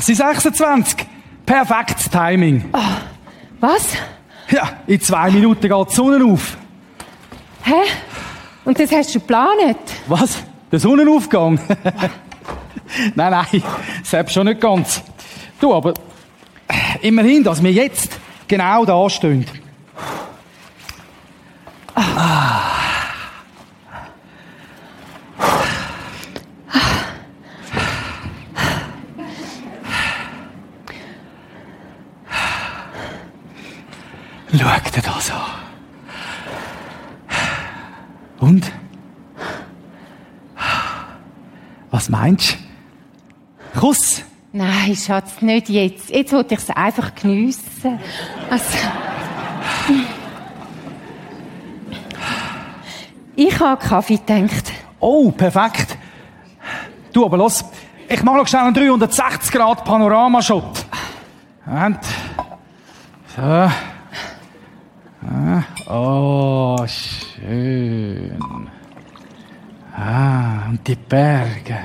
6.26. Perfektes Timing. Was? Ja, in zwei Minuten geht die Sonne auf. Hä? Und das hast du geplant? Was? Der Sonnenaufgang? nein, nein, selbst schon nicht ganz. Du, aber äh, immerhin, dass wir jetzt genau da stehen. Schau dir das an. Und? Was meinst du? Kuss? Nein, Schatz, nicht jetzt. Jetzt wollte ich es einfach geniessen. Also. Ich habe Kaffee gedacht. Oh, perfekt. Du, aber los, ich mache noch schnell einen 360 Grad Panoramashot. Und. So. Oh, schön. Ah, und die Berge.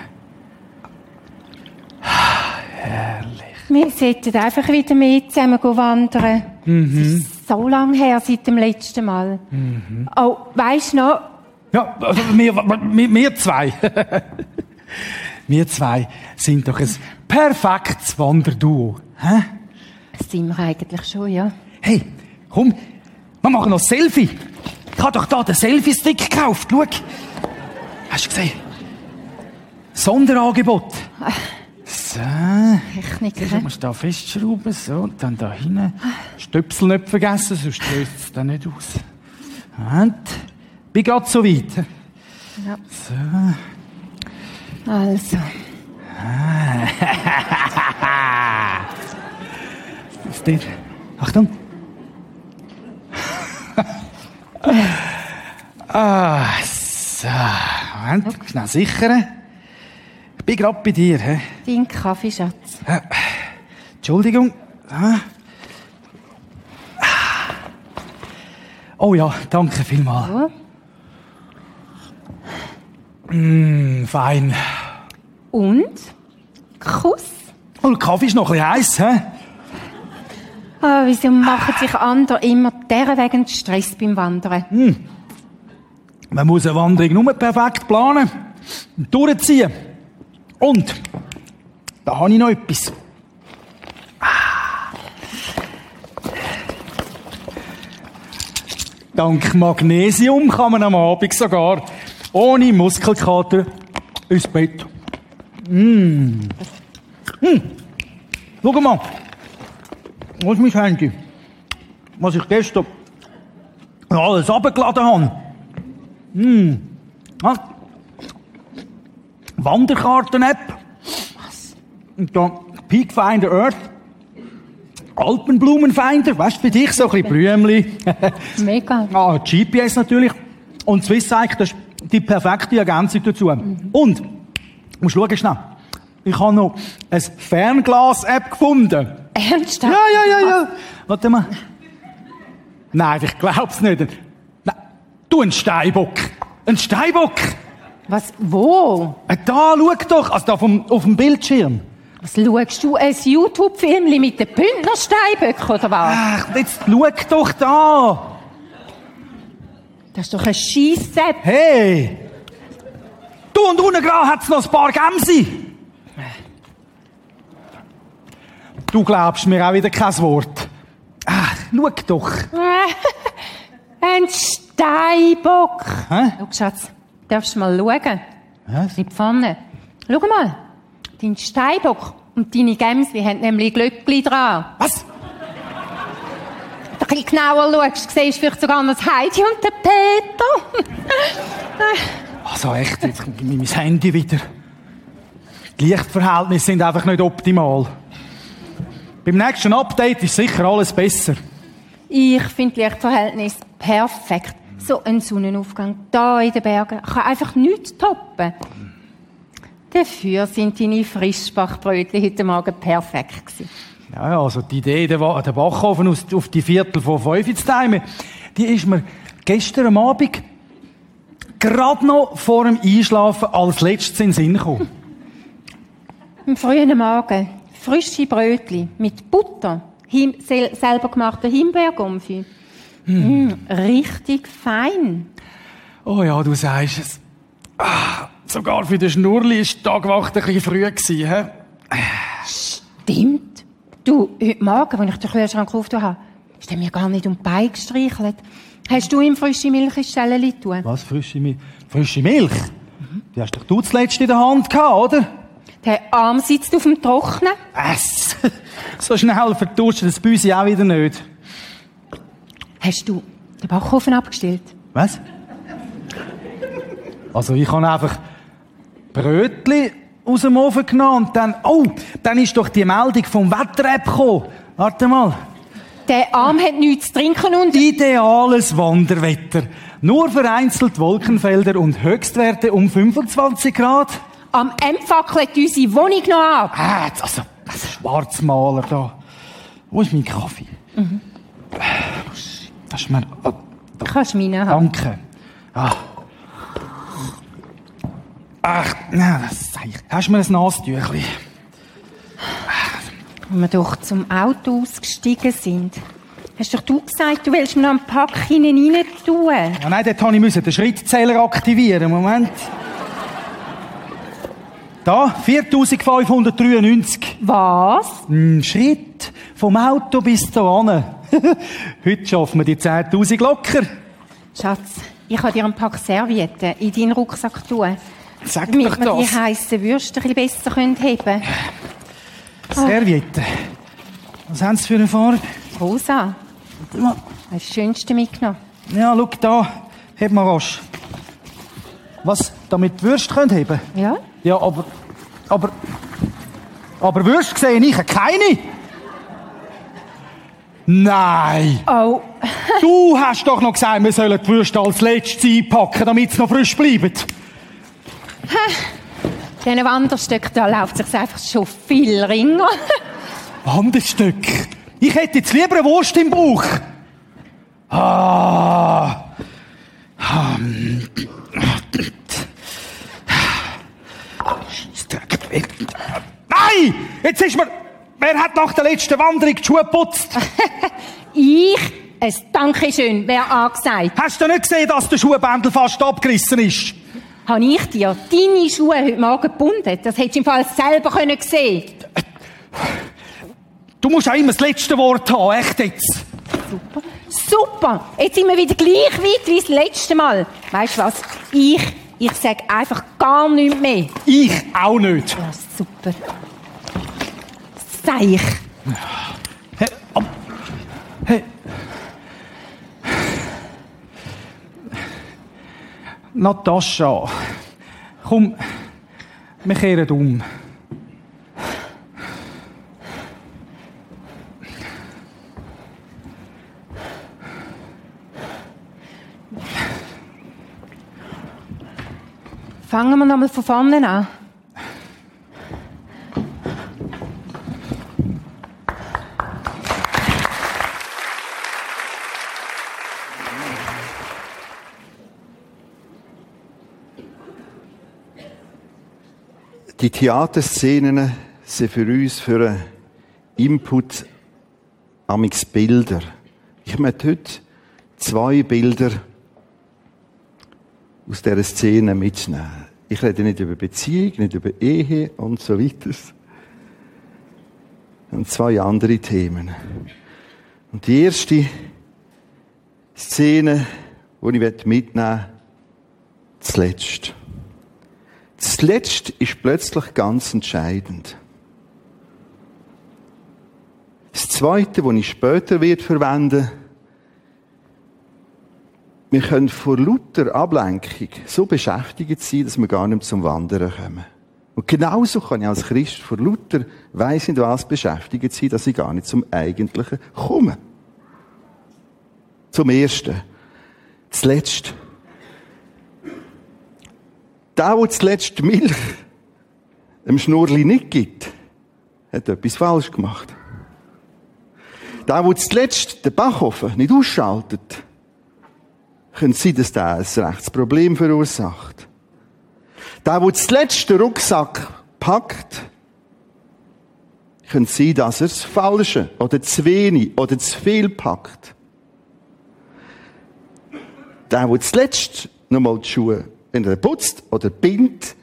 Herrlich. Wir sollten einfach wieder mit zusammen wandern. Es ist so lange her seit dem letzten Mal. Oh, weisst du noch? Ja, also wir, wir, wir zwei. wir zwei sind doch ein perfektes Wanderduo. Hä? Das sind wir eigentlich schon, ja. Hey, komm, wir machen noch ein Selfie. Ich habe doch da den Selfie-Stick gekauft. Schau. Hast du gesehen? Sonderangebot. So. Technik. Du musst da festschrauben, so, und dann da hinten. Stöpsel nicht vergessen, sonst löst es dann nicht aus. Und, bin grad so weit. Ja. So. Also. Ist der. Achtung. ah, so. Moment, schnell sichern. Ich bin grad bei dir, hä? Dein Kaffee, Schatz. Entschuldigung. Oh ja, danke vielmals. Ja. Mm, fein. Und? Kuss? Und der Kaffee ist noch ein bisschen heiß, hä? Ah, wieso machen sich andere immer derwegen Stress beim Wandern? Man muss eine Wanderung nur perfekt planen und durchziehen. Und, da habe ich noch etwas. Ah. Dank Magnesium kann man am Abend sogar ohne Muskelkater ins Bett. Mm. Mm. Schau mal. Wo ist mein Handy? Was ich gestern alles abgeladen habe. Ah. Wanderkarten-App. Und dann Peakfinder Earth. Alpenblumenfinder, weißt du, für dich so ein bisschen Blümli. Mega. ah, GPS natürlich. Und SwissSeik, das ist die perfekte Ergänzung dazu. Und, du musst schauen schnell. Ich habe noch ein Fernglas-App gefunden. Ernsthaft? Ja, ja, ja, ja. Warte mal. Nein, ich glaub's nicht. Nein, du ein Steinbock. Ein Steinbock. Was? Wo? Äh, Da, schau doch. Also da vom, auf dem Bildschirm. Was schaust du? Ein YouTube-Film mit den Bündnersteinböcken oder was? Ach, jetzt schau doch da. Das ist doch ein Scheisssepp. Hey. Du und unten dran hat's noch ein paar Gämse. Du glaubst mir auch wieder kein Wort. Ach, schau doch. Ein Steinbock. Hä? Schau, Schatz, darfst du mal schauen? Was? In die Pfanne. Schau mal. Dein Steinbock und deine Gämsli haben nämlich Glöckli dran. Was? Wenn du ein bisschen genauer schaust, siehst du vielleicht sogar noch das Heidi und den Peter. Also echt, jetzt kommt mein Handy wieder. Die Lichtverhältnisse sind einfach nicht optimal. Beim nächsten Update ist sicher alles besser. Ich finde die Lichtverhältnis perfekt. So ein Sonnenaufgang da in den Bergen kann einfach nichts toppen. Dafür sind deine Frischbachbrötchen heute Morgen perfekt gewesen. Ja, also die Idee, den Backofen auf die Viertel von fünf zu timen, die ist mir gestern Abend gerade noch vor dem Einschlafen als letztes in den Sinn gekommen. Am frühen Morgen frische Brötchen mit Butter, selber gemachter Himbeergumpfi. Mm, richtig fein. Oh ja, du sagst es. Ah, sogar für den Schnurli ist die Tagwacht ein bisschen früh gewesen, hä? Stimmt. Du, heute Morgen, als ich den Kühlschrank aufgetan habe, ist er mir gar nicht um die Beine gestreichelt. Hast du ihm frische Milch ins Stelleli tun? Was, frische Milch? Frische Milch? Die hast doch du zuletzt in der Hand gehabt, oder? Der Arm sitzt auf dem Trocknen. Es. So schnell vertuscht das Büsi auch wieder nicht. Hast du den Backofen abgestellt? Was? Also ich habe einfach Brötli aus dem Ofen genommen und dann, oh, dann ist doch die Meldung vom Wetter-App gekommen. Warte mal. Der Arm hat nichts zu trinken und... Ideales Wanderwetter. Nur vereinzelt Wolkenfelder und Höchstwerte um 25 Grad. Am Ende fackelt unsere Wohnung noch ab. Ah, also, Schwarzmaler da. Wo ist mein Kaffee? Das ist mein... Oh, Kannst du meinen haben. danke. Ah. Ach, nein, das sag ich. Hast du mir ein Nasentüchli? Als wir doch zum Auto ausgestiegen sind, hast doch du gesagt, du willst mir noch einen Pack hinein rein tun. Ja, nein, dort musste ich den Schrittzähler aktivieren. Moment. Da, 4593. Was? Ein Schritt vom Auto bis zu an. Heute schaffen wir die 10.000 locker. Schatz, ich kann dir einen Pack Servietten in deinen Rucksack tun. Sag Damit doch wir die das. heissen Würste ein bisschen besser können heben Serviette. Was haben Sie für eine Farbe? Rosa, das Schönste mitgenommen. Ja, schau da. Heb mal was. Was? Damit die Würste können heben? Ja? Ja, aber... Aber... Aber Würste sehe ich keine. Nein. Oh, Du hast doch noch gesagt, wir sollen die Würste als letztes einpacken, damit sie noch frisch bleiben. diesen Wanderstöcken, da läuft es sich einfach schon viel ringer. Wanderstück. Ich hätte jetzt lieber eine Wurst im Bauch. Ah. Nein! Jetzt ist mir... Wer hat nach der letzten Wanderung die Schuhe geputzt? ich, ein Dankeschön, wer angesagt. Hast du nicht gesehen, dass der Schuhbändel fast abgerissen ist? Habe ich dir deine Schuhe heute Morgen gebunden? Das hättest du im Fall selber können sehen Du musst auch immer das letzte Wort haben, echt jetzt. Super. Super! Jetzt sind wir wieder gleich weit wie das letzte Mal. Weißt du was? Ich, ich sag einfach gar nichts mehr. Ich auch nicht. Ja, super. Seich. Hey, ab- hey. Natascha, komm, wir kehren um. Fangen wir nochmal von vorne an. Die Theaterszenen sind für uns für einen Input amix Bilder. Ich möchte heute zwei Bilder aus dieser Szene mitnehmen. Ich rede nicht über Beziehung, nicht über Ehe und so weiter. Und zwei andere Themen. Und die erste Szene, die ich mitnehmen möchte, zuletzt. Zuletzt ist plötzlich ganz entscheidend. Das Zweite, das ich später wird verwenden wir können vor lauter Ablenkung so beschäftigt sein, dass wir gar nicht zum Wandern kommen. Und genauso kann ich als Christ vor lauter weiss nicht was beschäftigt sein, dass ich gar nicht zum Eigentlichen komme. Zum Ersten. Zuletzt. Der, der zuletzt Milch dem Schnurli nicht gibt, hat etwas falsch gemacht. Der, der zuletzt den Backofen nicht ausschaltet, könnte sein, dass der ein rechtes Problem verursacht. Der, der zuletzt den Rucksack packt, könnte sein, dass er das Falsche oder zu wenig oder zu viel packt. Der, der zuletzt nochmal die Schuhe entweder putzt oder bindet,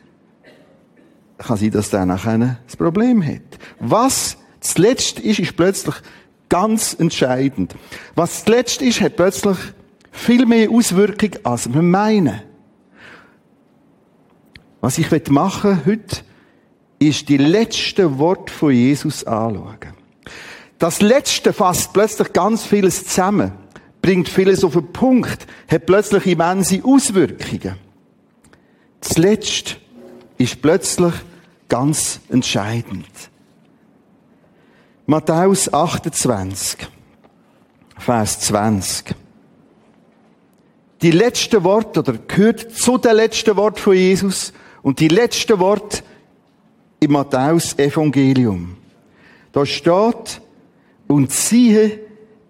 kann sein, dass der nachher das Problem hat. Was zuletzt ist, ist plötzlich ganz entscheidend. Was zuletzt ist, hat plötzlich viel mehr Auswirkung, als wir meinen. Was ich machen heute, ist die letzten Worte von Jesus anschauen. Das Letzte fasst plötzlich ganz vieles zusammen, bringt vieles auf den Punkt, hat plötzlich immense Auswirkungen. Das Letzte ist plötzlich ganz entscheidend. Matthäus 28, Vers 20. Die letzte Wort oder gehört zu den letzten Wort von Jesus und die letzte Wort im Matthäus Evangelium. Da steht, und siehe,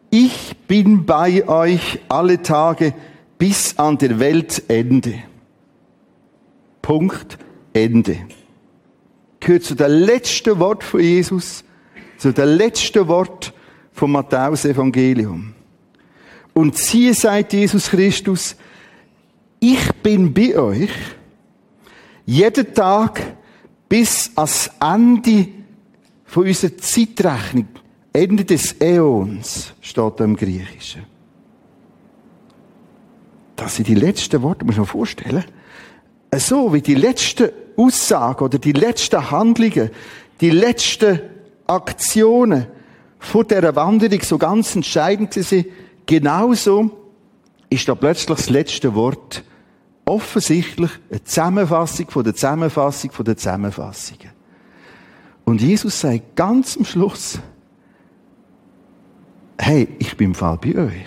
ich bin bei euch alle Tage bis an der Weltende. Punkt, Ende. Gehört zu der letzten Wort von Jesus, zu der letzten Wort vom Matthäus Evangelium. Und siehe, sagt Jesus Christus, ich bin bei euch jeden Tag bis ans Ende von unserer Zeitrechnung, Ende des Äons, steht im Griechischen. Das sind die letzten Worte, muss man sich vorstellen. So wie die letzten Aussagen oder die letzten Handlungen, die letzten Aktionen vor dieser Wanderung so ganz entscheidend sind, genauso ist da plötzlich das letzte Wort offensichtlich eine Zusammenfassung von der Zusammenfassung von der Zusammenfassungen. Und Jesus sagt ganz am Schluss, hey, ich bin im Fall bei euch.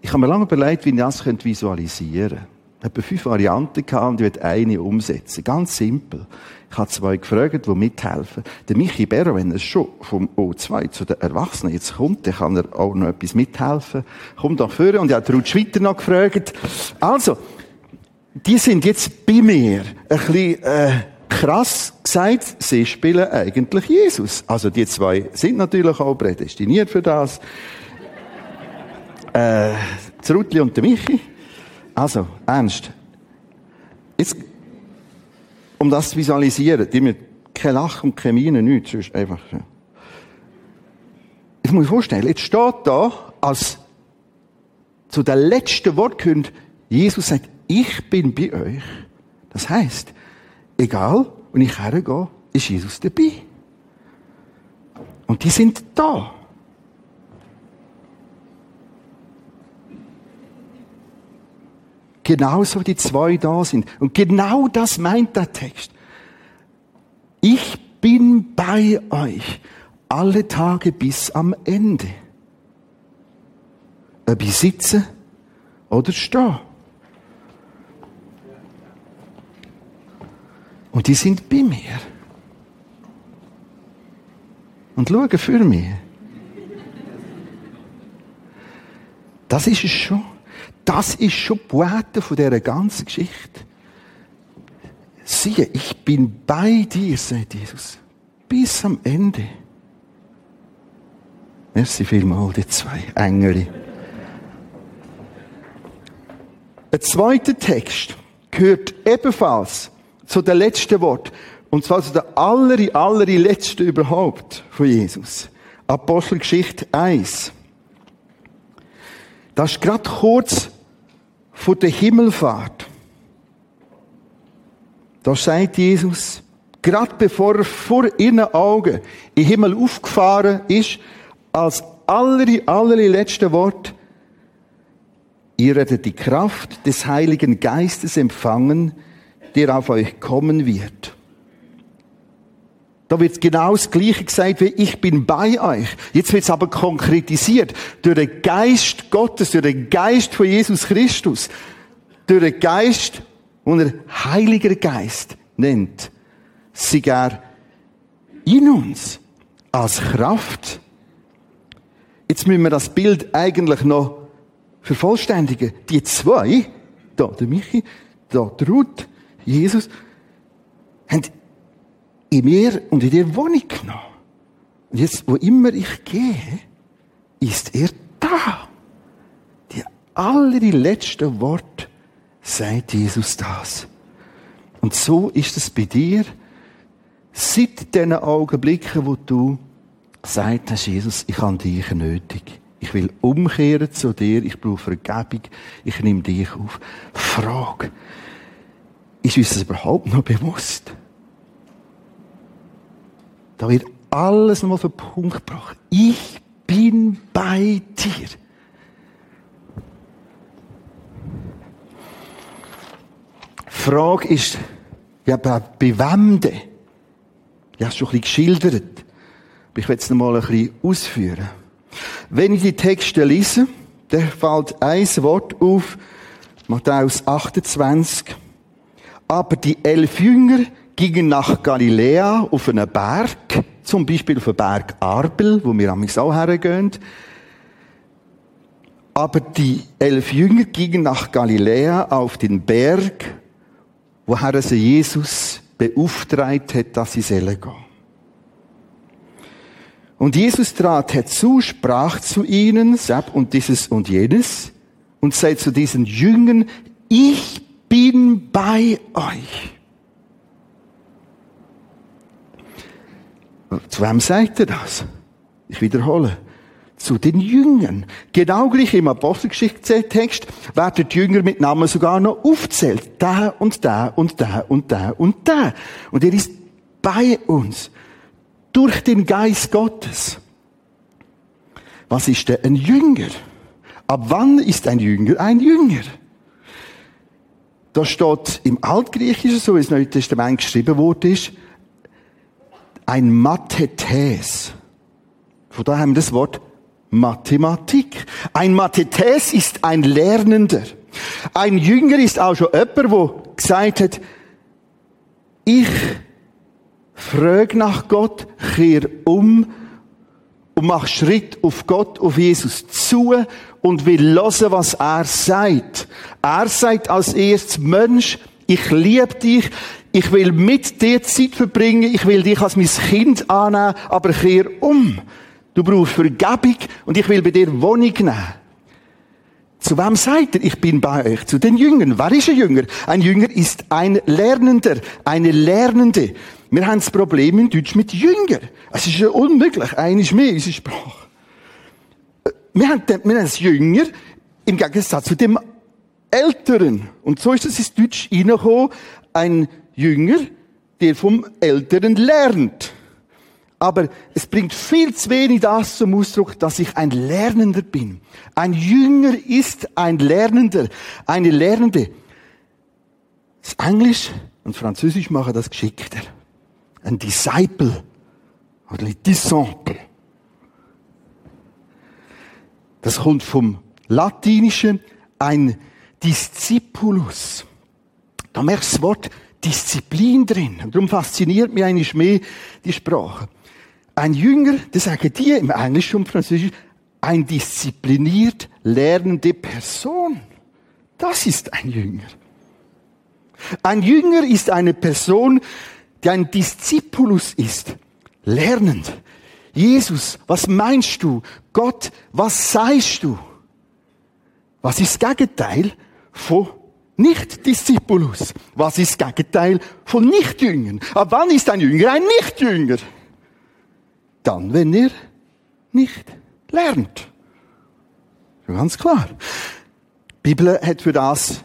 Ich habe mir lange überlegt, wie ich das visualisieren könnte. Habe fünf Varianten gehabt und ich werde eine umsetzen. Ganz simpel. Ich habe zwei gefragt, die mithelfen. Der Michi Berro, wenn er schon vom O2 zu den Erwachsenen jetzt kommt, dann kann er auch noch etwas mithelfen. Kommt nach vorne und ich habe Ruth Schwitter noch gefragt. Also, die sind jetzt bei mir. Ein bisschen, äh, krass gesagt, sie spielen eigentlich Jesus. Also, die zwei sind natürlich auch prädestiniert für das. Äh, Zrutli und der Michi. Also, ernst. Jetzt, um das zu visualisieren, die mir kein Lachen und keine Miene, nichts, sonst einfach. Ich muss mir vorstellen, jetzt steht da, als zu der letzten Wort gehört, Jesus sagt, ich bin bei euch. Das heißt, egal, wenn ich hergehe, ist Jesus dabei. Und die sind da. Genauso die zwei da sind. Und genau das meint der Text. Ich bin bei euch alle Tage bis am Ende. Ob ich sitze oder stehe. Und die sind bei mir. Und schauen für mich. Das ist es schon. Das ist schon die Poete von dieser ganzen Geschichte. Siehe, ich bin bei dir, sagt Jesus, bis am Ende. Merci vielmals, die zwei Engel. Ein zweiter Text gehört ebenfalls zu den letzten Wort. Und zwar zu der aller, aller letzten überhaupt von Jesus. Apostelgeschichte 1. Das ist gerade kurz von der Himmelfahrt. Da sagt Jesus, gerade bevor er vor ihren Augen den Himmel aufgefahren ist, als aller, aller letzte Wort, ihr werdet die Kraft des Heiligen Geistes empfangen, der auf euch kommen wird. Da wird genau das Gleiche gesagt wie ich bin bei euch. Jetzt wird es aber konkretisiert. Durch den Geist Gottes, durch den Geist von Jesus Christus. Durch den Geist, den er Heiliger Geist nennt. Er in uns. als Kraft. Jetzt müssen wir das Bild eigentlich noch vervollständigen. Die zwei, da der Michi, da der Ruth, Jesus, haben in mir und in dir Wohnung genommen. Und jetzt, wo immer ich gehe, ist er da. Die allerletzten Worte sagt Jesus das. Und so ist es bei dir, seit den Augenblicken, wo du sagst Jesus, ich habe dich nötig. Ich will umkehren zu dir, ich brauche Vergebung, ich nehme dich auf. Frage, ist uns das überhaupt noch bewusst? Da wird alles nochmal auf den Punkt gebracht. Ich bin bei dir. Frage ist, ja, bei, bei wem denn? Ich habe es schon ein bisschen geschildert. Aber ich will es noch mal ein bisschen ausführen. Wenn ich die Texte lese, da fällt ein Wort auf, Matthäus 28. Aber die elf Jünger gingen nach Galiläa auf einen Berg, zum Beispiel auf den Berg Arbel, wo wir am auch hergehen. Aber die elf Jünger gingen nach Galiläa auf den Berg, woher sie Jesus beauftragt hat, dass sie sollen gehen. Und Jesus trat herzu, sprach zu ihnen, Sepp und dieses und jenes, und sagt zu diesen Jüngern, ich bin bei euch. Zu wem sagt er das? Ich wiederhole. Zu den Jüngern. Genau gleich im Apostelgeschichte-Text werden die Jünger mit Namen sogar noch aufzählt. Da und da und da und da und da. Und er ist bei uns. Durch den Geist Gottes. Was ist denn ein Jünger? Ab wann ist ein Jünger ein Jünger? Da steht im Altgriechischen, so wie es Neue Testament geschrieben wurde, ist, ein Mathetes. Von daher haben wir das Wort Mathematik. Ein Mathetes ist ein Lernender. Ein Jünger ist auch schon jemand, der gesagt hat, ich frage nach Gott, kehr um und mach Schritt auf Gott, auf Jesus zu und will hören, was er sagt. Er sagt als erstes, Mensch, ich liebe dich, ich will mit dir Zeit verbringen, ich will dich als mein Kind annehmen, aber kehr um. Du brauchst Vergebung und ich will bei dir Wohnung nehmen. Zu wem sagt er, ich bin bei euch? Zu den Jüngern. Wer ist ein Jünger? Ein Jünger ist ein Lernender, eine Lernende. Wir haben das Problem in Deutsch mit Jünger. Es ist ja unmöglich. Eines mehr, unsere Sprache. Wir haben, wir haben das Jünger im Gegensatz zu dem Älteren. Und so ist es ins Deutsch reingekommen. Ein Jünger, der vom Älteren lernt. Aber es bringt viel zu wenig das zum Ausdruck, dass ich ein Lernender bin. Ein Jünger ist ein Lernender, eine Lernende. Das Englisch und Französisch machen das geschickter. Ein Disciple oder ein Disciple. Das kommt vom Latinischen ein Discipulus. Da merkst du das Wort Disziplin drin. Und darum fasziniert mich eigentlich mehr die Sprache. Ein Jünger, das sagen die im Englischen und Französisch, ein diszipliniert lernende Person. Das ist ein Jünger. Ein Jünger ist eine Person, die ein Diszipulus ist. Lernend. Jesus, was meinst du? Gott, was sagst du? Was ist das Gegenteil von nicht-Discipulus. Was ist das Gegenteil von Nichtjüngern? Ab wann ist ein Jünger ein Nichtjünger? Dann, wenn er nicht lernt. Ganz klar. Die Bibel hat für das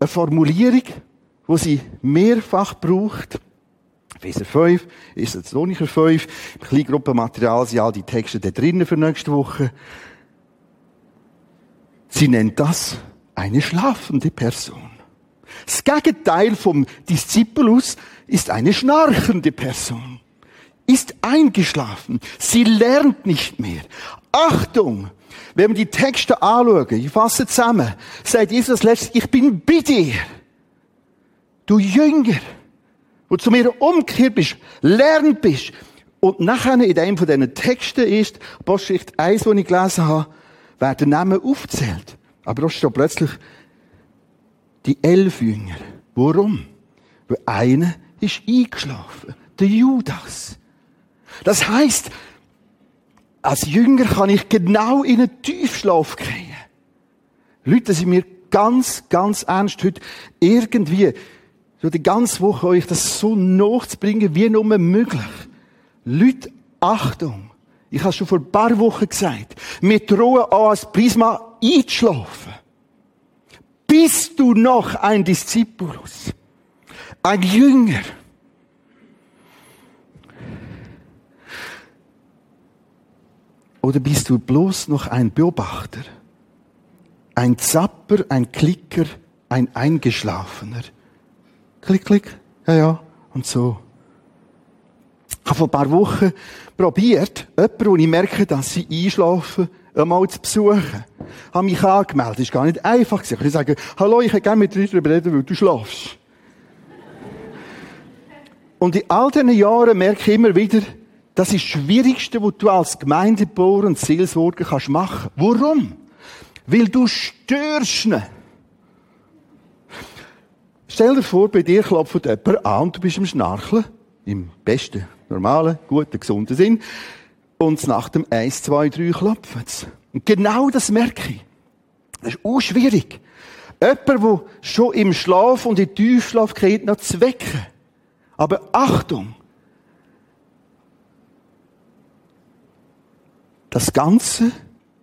eine Formulierung, wo sie mehrfach braucht. Epheser 5, 1. Thessalonicher 5, im Kleingruppenmaterial sind all die Texte da drinnen für nächste Woche. Sie nennt das eine schlafende Person. Das Gegenteil vom Diszipulus ist eine schnarchende Person. Ist eingeschlafen. Sie lernt nicht mehr. Achtung! Wenn wir die Texte anschauen, ich fasse zusammen, sagt Jesus letztes, ich bin bei dir. Du Jünger, wo zu mir umgekehrt bist, lernend bist, Und nachher in einem von diesen Texten ist, Apostelgeschichte 1, die ich gelesen habe, werden Namen aufgezählt. Aber da steht plötzlich die elf Jünger. Warum? Weil einer ist eingeschlafen. Der Judas. Das heißt, als Jünger kann ich genau in einen Tiefschlaf kriegen. Leute, das sind mir ganz, ganz ernst heute irgendwie so die ganze Woche euch das so nachzubringen, wie nur möglich. Leute, Achtung. Ich habe schon vor ein paar Wochen gesagt. Wir drohen an als Prisma einzuschlafen. Bist du noch ein Discipulus? Ein Jünger? Oder bist du bloß noch ein Beobachter? Ein Zapper, ein Klicker, ein Eingeschlafener? Klick, klick. Ja, ja. Und so. Ich habe vor ein paar Wochen probiert, jemanden, wo ich merke, dass sie einschlafen, einmal zu besuchen. Habe mich angemeldet. Das ist gar nicht einfach gewesen. Ich sage, hallo, ich hätte gerne mit dir darüber reden, weil du schlafst. Und in all diesen Jahren merke ich immer wieder, das ist das Schwierigste, was du als Gemeindebauer und Seelsorger kannst machen. Warum? Weil du störst ihn. Stell dir vor, bei dir klopft jemand an und du bist am Schnarcheln. Im besten, normalen, guten, gesunden Sinn. Und nach dem 1, 2, 3 klopft Und genau das merke ich. Das ist auch schwierig. Jemand, der schon im Schlaf und im Tiefschlaf geht, noch zu wecken. Aber Achtung! Das Ganze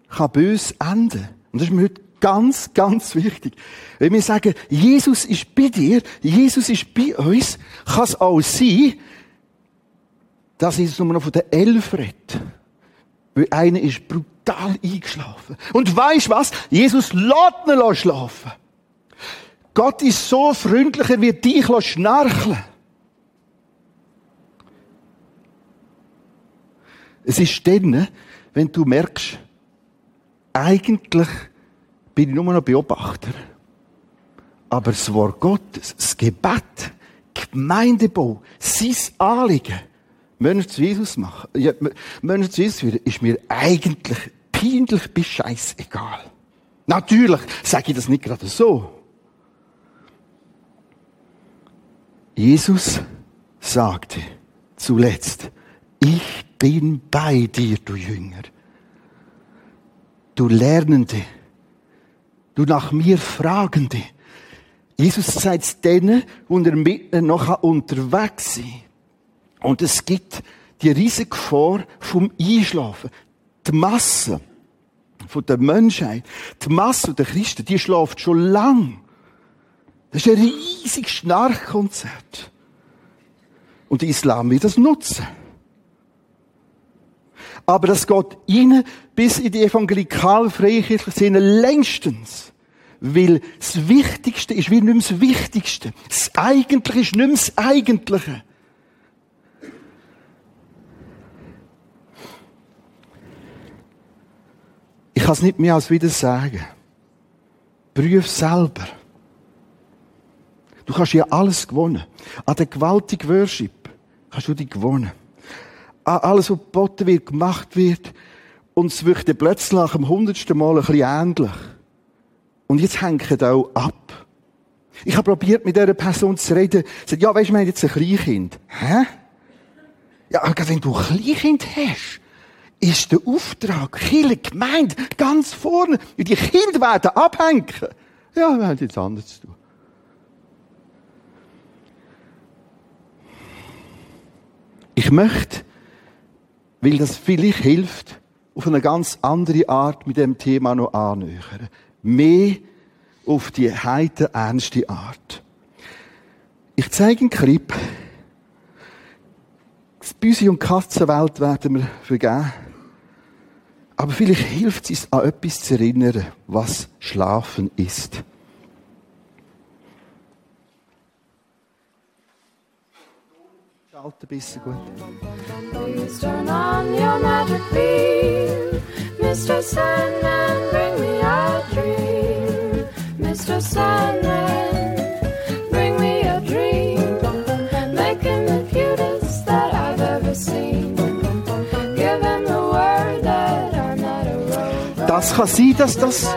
kann bös enden. Und das ist mir heute ganz, ganz wichtig. Wenn wir sagen, Jesus ist bei dir, Jesus ist bei uns, kann es auch sein, dass Jesus nur noch von den Elf redet. Einer ist brutal eingeschlafen. Und weisst was? Jesus lässt ihn schlafen. Gott ist so freundlich, er wird dich schnarcheln. Es ist dann, wenn du merkst, eigentlich bin ich nur noch Beobachter. Aber das Wort Gottes, das Gebet, Gemeindebau, sein Anliegen, Menschen zu Jesus machen, ja, Menschen zu Jesus führen, ist mir eigentlich peinlich bis scheißegal. Natürlich sage ich das nicht gerade so. Jesus sagte zuletzt, ich bin bei dir, du Jünger. Du Lernende. Du nach mir Fragende. Jesus sagt es denen, die mit noch unterwegs sind. Und es gibt die riesige Gefahr vom Einschlafen. Die Masse von der Menschheit, die Masse der Christen, die schlaft schon lang. Das ist ein riesiges Schnarchkonzert. Und der Islam will das nutzen. Aber das geht ihnen bis in die evangelikal-freikirchliche Szene längstens. Weil das Wichtigste ist wie nicht mehr das Wichtigste. Das Eigentliche ist nicht mehr das Eigentliche. Ich kann es nicht mehr als wieder sagen. Prüf selber. Du kannst ja alles gewonnen. An der gewaltigen Worship kannst du dich gewonnen alles, was geboten wird, gemacht wird. Und es wird dann plötzlich nach dem hundertsten Mal ein bisschen ähnlich. Und jetzt hängt auch ab. Ich habe probiert, mit dieser Person zu reden. Sie sagt, ja, weisst du, wir haben jetzt ein Kleinkind. Hä? Ja, aber wenn du ein Kleinkind hast, ist der Auftrag, Kirche, Gemeinde, ganz vorne. Und die Kinder werden abhängen. Ja, wir haben jetzt anders zu tun. Ich möchte weil das vielleicht hilft, auf eine ganz andere Art mit dem Thema noch annähern. Mehr auf die heite, ernste Art. Ich zeige einen Clip. Die Büsi- und Katzenwelt werden wir vergeben. Aber vielleicht hilft es, an etwas zu erinnern, was Schlafen ist. Schalten bisschen gut. Please turn on your magic beam. Mr. Sandman, bring me a dream. Mr. Sandman, Das kann sein, dass das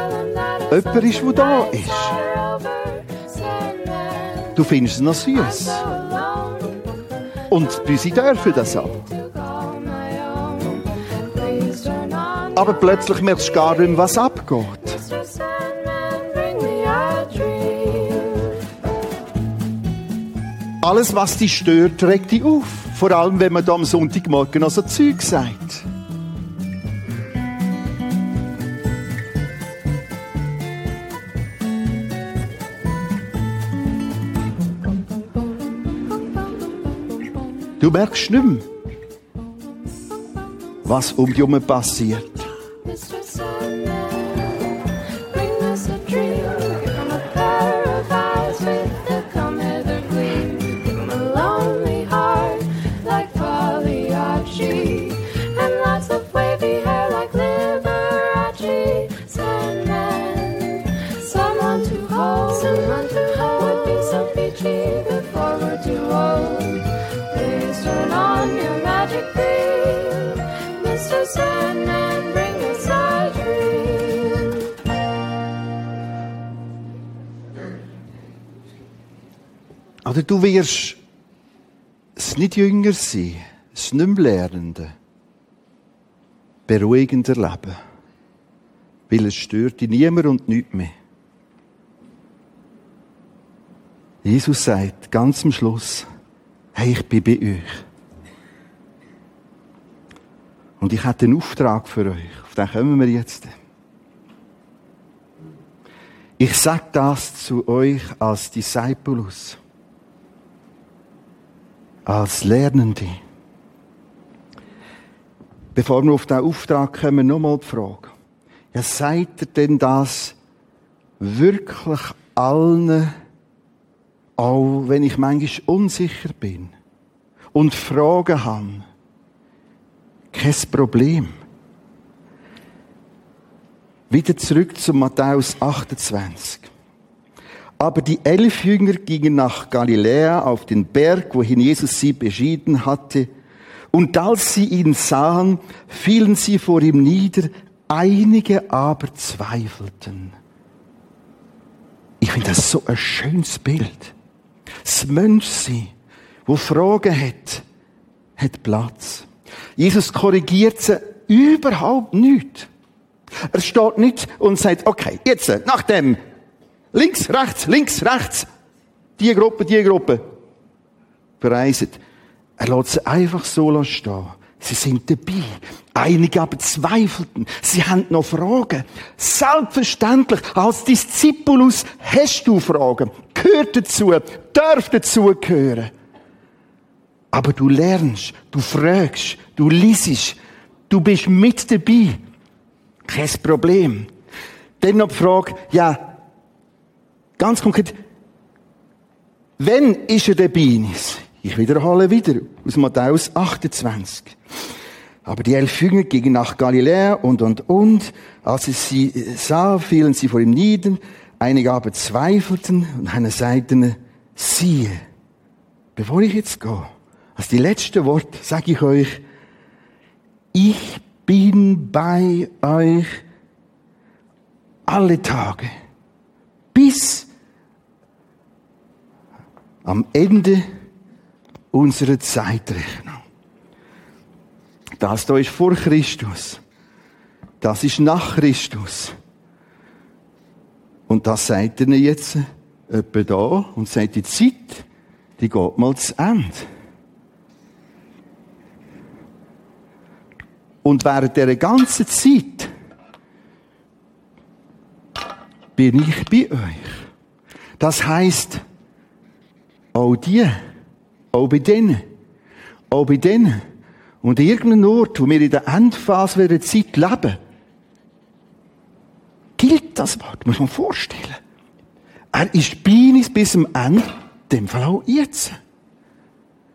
jemand ist, der da ist. Du findest es noch süß. Und sie dürfen das auch. Aber plötzlich merkst du gar nicht was abgeht. Alles, was dich stört, regt dich auf. Vor allem, wenn man da am Sonntagmorgen noch so Zeug sagt. Du merkst nicht mehr, was um dich herum passiert. Du wirst es nicht jünger sein, es nicht mehr Lernende, beruhigender leben. Weil es stört dich niemand und nichts mehr. Jesus sagt ganz am Schluss, hey, ich bin bei euch. Und ich habe einen Auftrag für euch. Auf den kommen wir jetzt. Ich sage das zu euch als Discipulus als Lernende. Bevor wir auf den Auftrag kommen, nochmal die Frage. Ja, seid ihr denn das wirklich allen, auch wenn ich manchmal unsicher bin und Fragen habe, kein Problem. Wieder zurück zu Matthäus 28. Aber die elf Jünger gingen nach Galiläa auf den Berg, wohin Jesus sie beschieden hatte. Und als sie ihn sahen, fielen sie vor ihm nieder, einige aber zweifelten. Ich finde das so ein schönes Bild. Das Menschsein, wo Fragen hat, hat Platz. Jesus korrigiert sie überhaupt nicht. Er steht nicht und sagt, okay, jetzt, nach dem Links, rechts, links, rechts. Die Gruppe, die Gruppe. Verreisen. Er lässt sie einfach so stehen. Sie sind dabei. Einige aber zweifelten. Sie haben noch Fragen. Selbstverständlich, als Discipulus hast du Fragen. Gehört dazu, darf gehören. Aber du lernst, du fragst, du liest, du bist mit dabei. Kein Problem. Dann noch die Frage, ja, Ganz konkret, wenn ist er der Beinis? Ich wiederhole wieder aus Matthäus 28. Aber die elf Jünger gingen nach Galiläa und, und, und. Als sie sie sah, fielen sie vor ihm nieder. Einige aber zweifelten und einer sagte, siehe, bevor ich jetzt gehe, als die letzte Wort sage ich euch, ich bin bei euch alle Tage bis am Ende unserer Zeitrechnung. Das da ist vor Christus. Das ist nach Christus. Und das sagt er jetzt etwa da und sagt, die Zeit, die geht mal zu Ende. Und während dieser ganzen Zeit bin ich bei euch. Das heißt, auch die. Auch bei denen. Auch bei denen. Und irgendein Ort, wo wir in der Endphase der Zeit leben, gilt das Wort, muss man vorstellen. Er ist bei uns bis zum Ende, dem Fall auch jetzt.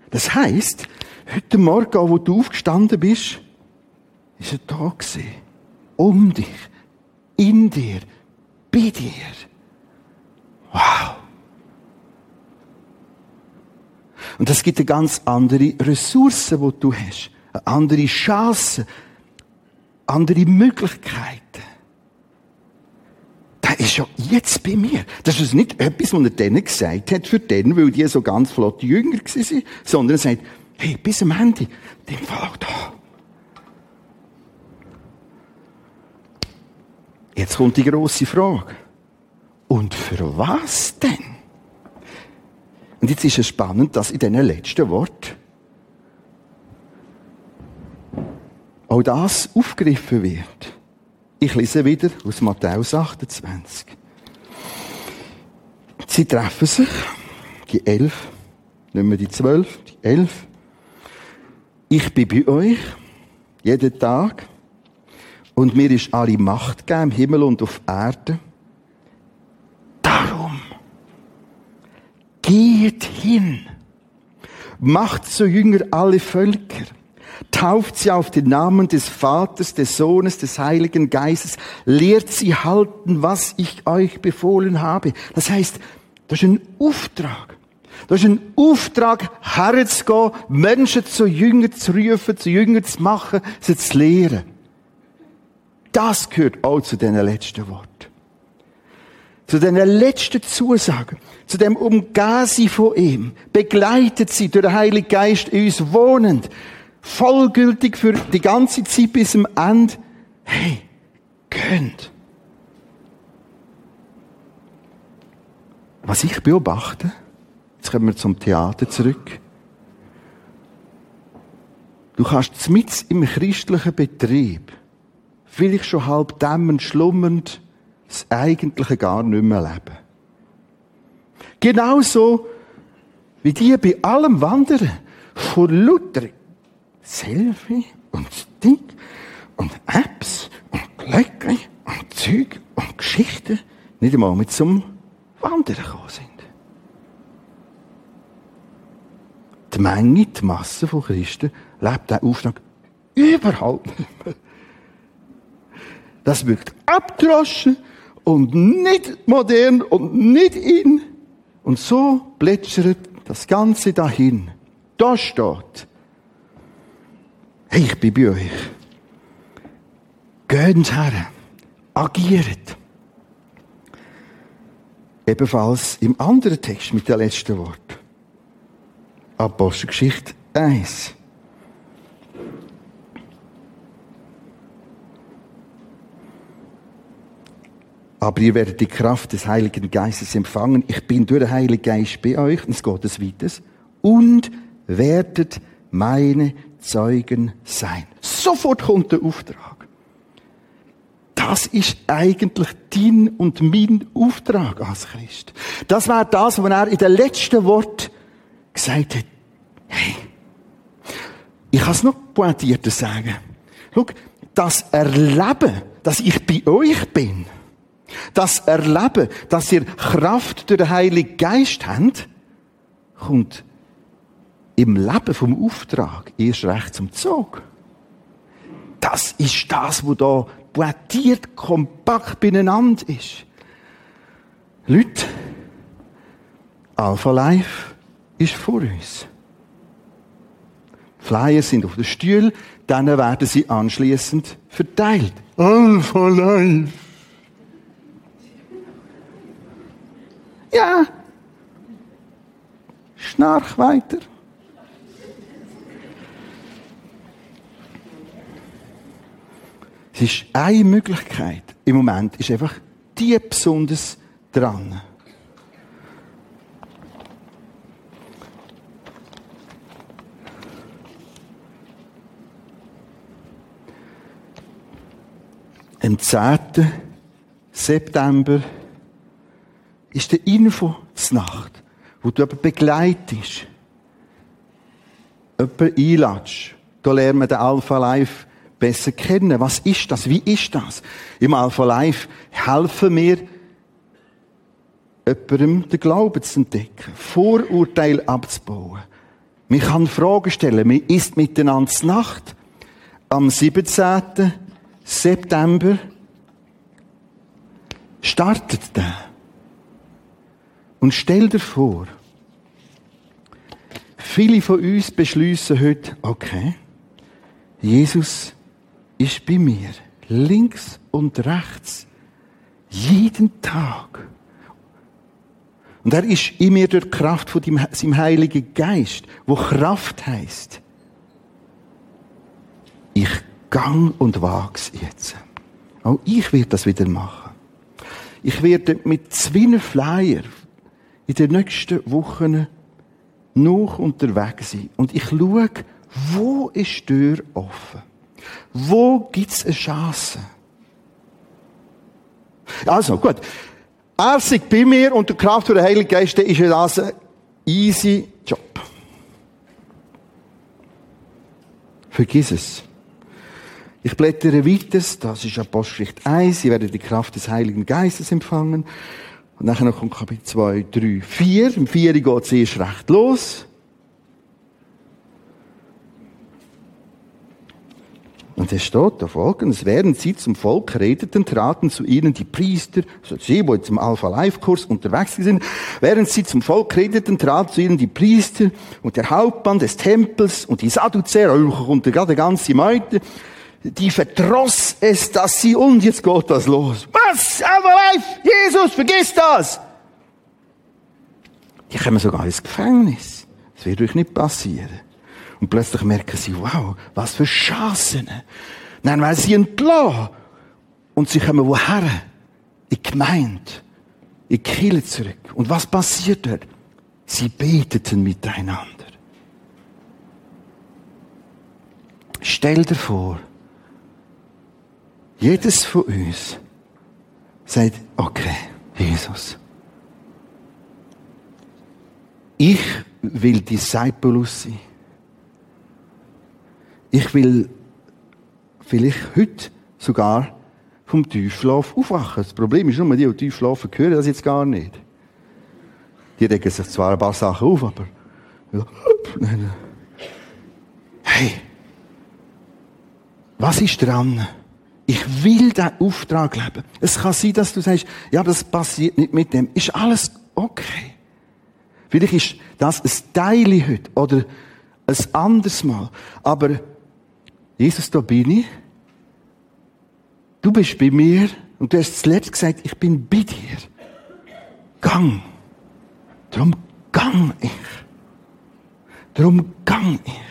Das heisst, heute Morgen, wo du aufgestanden bist, ist er da gewesen. Um dich. In dir. Bei dir. Wow. Und das gibt eine ganz andere Ressource, die du hast. Eine andere Chance. Andere Möglichkeiten. der ist ja jetzt bei mir. Das ist nicht etwas, was er denen gesagt hat, für den, weil die so ganz flott jünger waren, sondern er sagt, hey, bis am Ende, dem Fall auch da. Jetzt kommt die grosse Frage. Und für was denn? Und jetzt ist es spannend, dass in diesen letzten Wort auch das aufgegriffen wird. Ich lese wieder aus Matthäus 28. Sie treffen sich, die elf, nicht mehr die zwölf, die elf. Ich bin bei euch, jeden Tag, und mir ist alle Macht gegeben, im Himmel und auf Erde. Darum, geht hin, macht so Jünger alle Völker, tauft sie auf den Namen des Vaters, des Sohnes, des Heiligen Geistes, lehrt sie halten, was ich euch befohlen habe. Das heißt, das ist ein Auftrag. Das ist ein Auftrag, herzugehen, Menschen zu Jünger zu rufen, zu Jünger zu machen, sie zu lehren. Das gehört auch zu den letzten Worten. Zu den letzten Zusagen. Zu dem Umgehen sie von ihm. Begleitet sie durch den Heiligen Geist in uns wohnend. Vollgültig für die ganze Zeit bis zum Ende. Hey, könnt. Was ich beobachte, jetzt kommen wir zum Theater zurück. Du kannst mit im christlichen Betrieb vielleicht schon halb dämmernd, schlummernd, das Eigentliche gar nicht mehr leben. Genauso wie die bei allem Wandern vor Luther Selfie und Stick und Apps und Glöckchen und Zeug und Geschichten nicht einmal mit zum Wandern gekommen sind. Die Menge, die Masse von Christen lebt diesen Auftrag überhaupt nicht mehr. Das wirkt abgedroschen und nicht modern und nicht in. Und so plätschert das Ganze dahin. Da steht, hey, ich bin bei euch. Geht her, agiert. Ebenfalls im anderen Text mit dem letzten Wort. Apostelgeschichte 1. Aber ihr werdet die Kraft des Heiligen Geistes empfangen. Ich bin durch den Heiligen Geist bei euch. Und es geht es weiter. Und werdet meine Zeugen sein. Sofort kommt der Auftrag. Das ist eigentlich dein und mein Auftrag als Christ. Das war das, was er in den letzten Wort gesagt hat. Hey, ich kann es noch pointierter sagen. Schau, das Erleben, dass ich bei euch bin, das Erleben, dass ihr Kraft durch den Heiligen Geist habt, kommt im Leben vom Auftrag erst recht zum Zug. Das ist das, wo da pointiert, kompakt beieinander ist. Leute, Alpha Life ist vor uns. Flyer sind auf den Stuhl, dann werden sie anschließend verteilt. Alpha Life. Ja. Schnarch weiter. Es ist eine Möglichkeit. Im Moment ist einfach die besonders dran. Am 10. September ist der Info Nacht, wo du jemanden begleitest, jemanden einladest. Da lernen wir den Alpha Life besser kennen. Was ist das? Wie ist das? Im Alpha Life helfen wir, jemandem den Glauben zu entdecken, Vorurteile abzubauen. Man kann Fragen stellen, man isst miteinander Nacht. Am 17. September startet der. Und stell dir vor, viele von uns beschließen heute, okay, Jesus ist bei mir, links und rechts. Jeden Tag. Und er ist in mir durch die Kraft von seinem Heiligen Geist, wo Kraft heißt. Ich gang und wag's jetzt. Auch ich werde das wieder machen. Ich werde mit zwei Flyer in den nächsten Wochen noch unterwegs sein. Und ich schaue, wo ist die Tür offen? Wo gibt's eine Chance? Also, gut. Er sagt bei mir und der Kraft der Heiligen Geist ist das ein easy Job. Vergiss es. Ich blättere weiter, das ist Apostelgeschichte 1, Sie werden die Kraft des Heiligen Geistes empfangen. Und nachher kommt Kapitel 2, 3, 4. Im 4 geht es erst recht los. Und es steht da folgendes, während sie zum Volk redeten, traten zu ihnen die Priester, also sie, die im Alpha-Life-Kurs unterwegs sind, während sie zum Volk redeten, traten zu ihnen die Priester und der Hauptmann des Tempels und die Sadduzäer, und gerade ganze Meute, die verdross es, dass sie, und jetzt geht das los. Was? Alpha-Life? Jesus, vergiss das! Die kommen sogar ins Gefängnis. Das wird euch nicht passieren. Und plötzlich merken sie, wow, was für Chancen. Dann werden sie entlassen. Und sie kommen woher? In die Gemeinde. In die Kirche zurück. Und was passiert dort? Sie beteten miteinander. Stell dir vor, jedes von uns sagt, okay, Jesus, ich will Discipulus sein. Ich will vielleicht heute sogar vom Tiefschlaf aufwachen. Das Problem ist nur, die, die tief schlafen, hören das jetzt gar nicht. Die regen sich zwar ein paar Sachen auf, aber hey, was ist dran? Ich will diesen Auftrag leben. Es kann sein, dass du sagst, ja, das passiert nicht mit dem. Ist alles okay? Vielleicht ist das ein Teil heute oder ein anderes Mal. Aber Jesus, da bin ich. Du bist bei mir und du hast zuletzt gesagt, ich bin bei dir. Gang. Darum gang ich. Darum gang ich.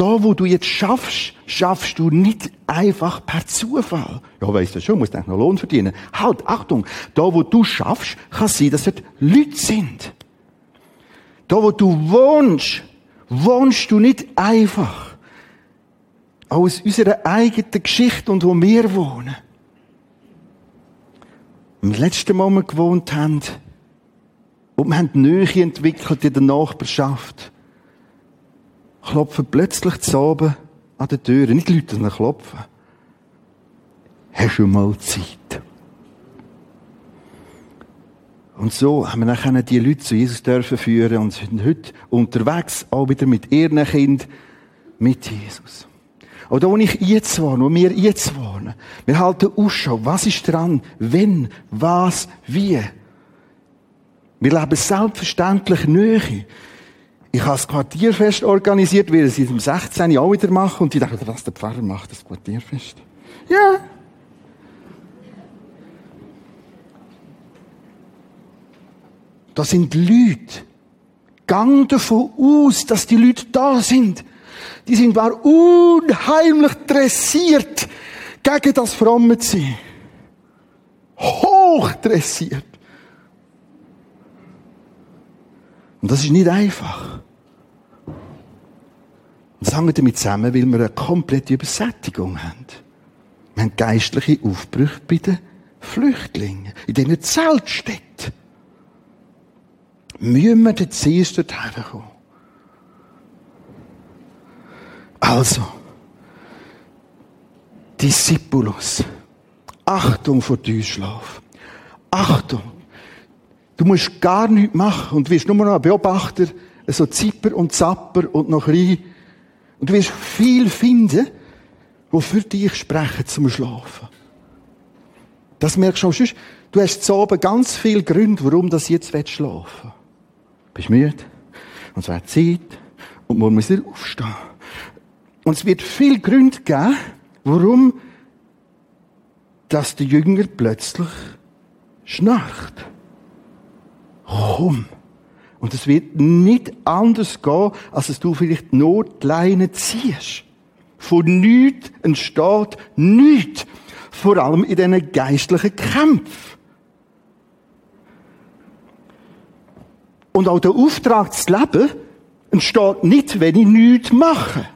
Da, wo du jetzt schaffst, schaffst du nicht einfach per Zufall. Ja, weißt du schon, musst eigentlich noch Lohn verdienen. Halt, Achtung, da, wo du schaffst, kann es sein, dass dort Leute sind. Da, wo du wohnst, wohnst du nicht einfach aus unserer eigenen Geschichte und wo wir wohnen. Im letzten wir gewohnt haben, und wir haben Nähe entwickelt in der Nachbarschaft, klopfen plötzlich zu oben an der Tür. Nicht Leute, sondern klopfen. Hast du mal Zeit? Und so haben wir dann die Leute zu Jesus dürfen führen und sind heute unterwegs, auch wieder mit ihren Kindern, mit Jesus. Oder wo ich jetzt wohne, wo wir jetzt wohnen. Wir halten Ausschau. Was ist dran? Wenn? Was? Wie? Wir leben selbstverständlich Nähe. Ich habe das Quartierfest organisiert, wie ich es dem 16. auch wieder mache. Und ich dachte, was der Pfarrer macht, das Quartierfest. Ja. Das sind Leute. Gang davon aus, dass die Leute da sind. Die sind war unheimlich dressiert gegen das fromme sein. Hoch dressiert. Und das ist nicht einfach. Und das hängt damit zusammen, weil wir eine komplette Übersättigung haben. Wir haben geistliche Aufbrüche bei den Flüchtlingen, in diesen Zeltstädten. Müssen wir den zuerst dorthin kommen? Also, Discipulus. Achtung vor Tiefschlaf. Achtung. Du musst gar nichts machen und wirst nur noch ein Beobachter, so Zipper und Zapper und noch rein. Und du wirst viel finden, wo für dich sprechen zum Schlafen. Das merkst du auch sonst. Du hast zu oben ganz viele Gründe, warum das jetzt schlafen willst. Bist müde. Und es wird Zeit. Und man muss wieder aufstehen. Und es wird viel Gründe geben, warum dass der Jünger plötzlich schnarcht. Komm. Und es wird nicht anders gehen, als dass du vielleicht Notleine ziehst. Von nichts entsteht nichts. Vor allem in diesen geistlichen Kämpfen. Und auch der Auftrag zu leben entsteht nicht, wenn ich nichts mache.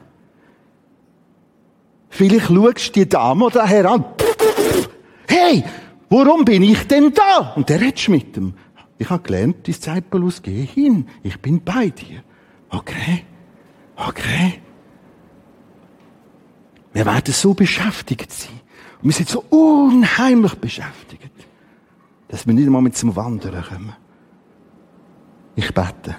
Vielleicht schaust du die Dame oder Herr an. Hey, warum bin ich denn da? Und der redest mit dem. Ich habe gelernt, Discipulus, geh hin. Ich bin bei dir. Okay. Okay. Wir werden so beschäftigt sein. Und wir sind so unheimlich beschäftigt, dass wir nicht einmal mit zum Wandern kommen. Ich bete.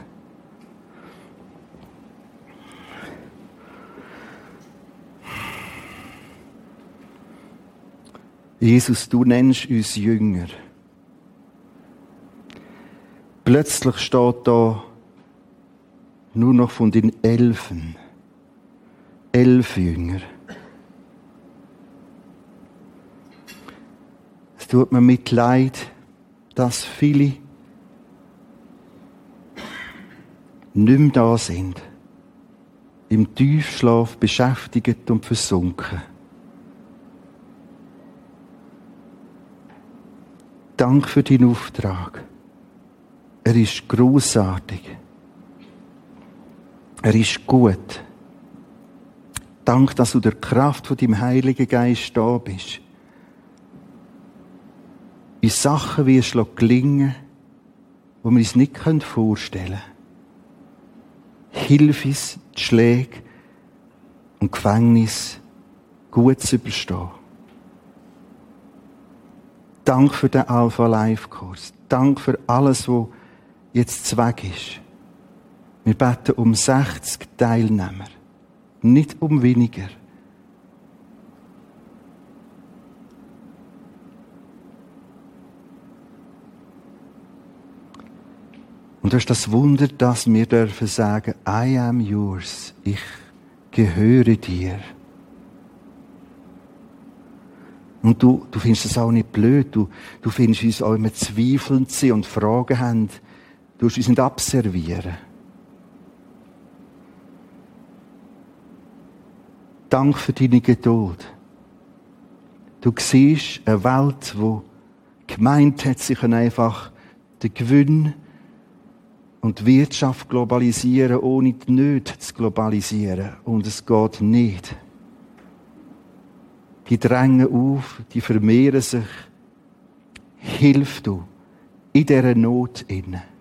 Jesus, du nennst uns Jünger. Plötzlich steht da nur noch von den Elfen. Elf Jünger. Es tut mir mit Leid, dass viele nicht mehr da sind. Im Tiefschlaf beschäftigt und versunken. Dank für deinen Auftrag. Er ist großartig. Er ist gut. Dank, dass du der Kraft von deinem Heiligen Geist da bist. Wie Sachen wie es gelingen, wo wir uns nicht vorstellen können. Hilf uns, die Schläge und Gefängnis gut zu überstehen. Dank für den Alpha Life Kurs. Dank für alles, was jetzt Zweck ist. Wir beten um 60 Teilnehmer. Nicht um weniger. Und das ist das Wunder, dass wir dürfen sagen, I am yours. Ich gehöre dir. Und du, du findest es auch nicht blöd. Du, du findest uns auch immer zweifelnd sind und Fragen haben. Du uns nicht abservieren. Dank für deine Geduld. Du siehst eine Welt, wo gemeint hat, können einfach den Gewinn und die Wirtschaft globalisieren, ohne die Nöte zu globalisieren. Und es geht nicht die drängen auf, die vermehren sich. Hilf du in dieser Not innen.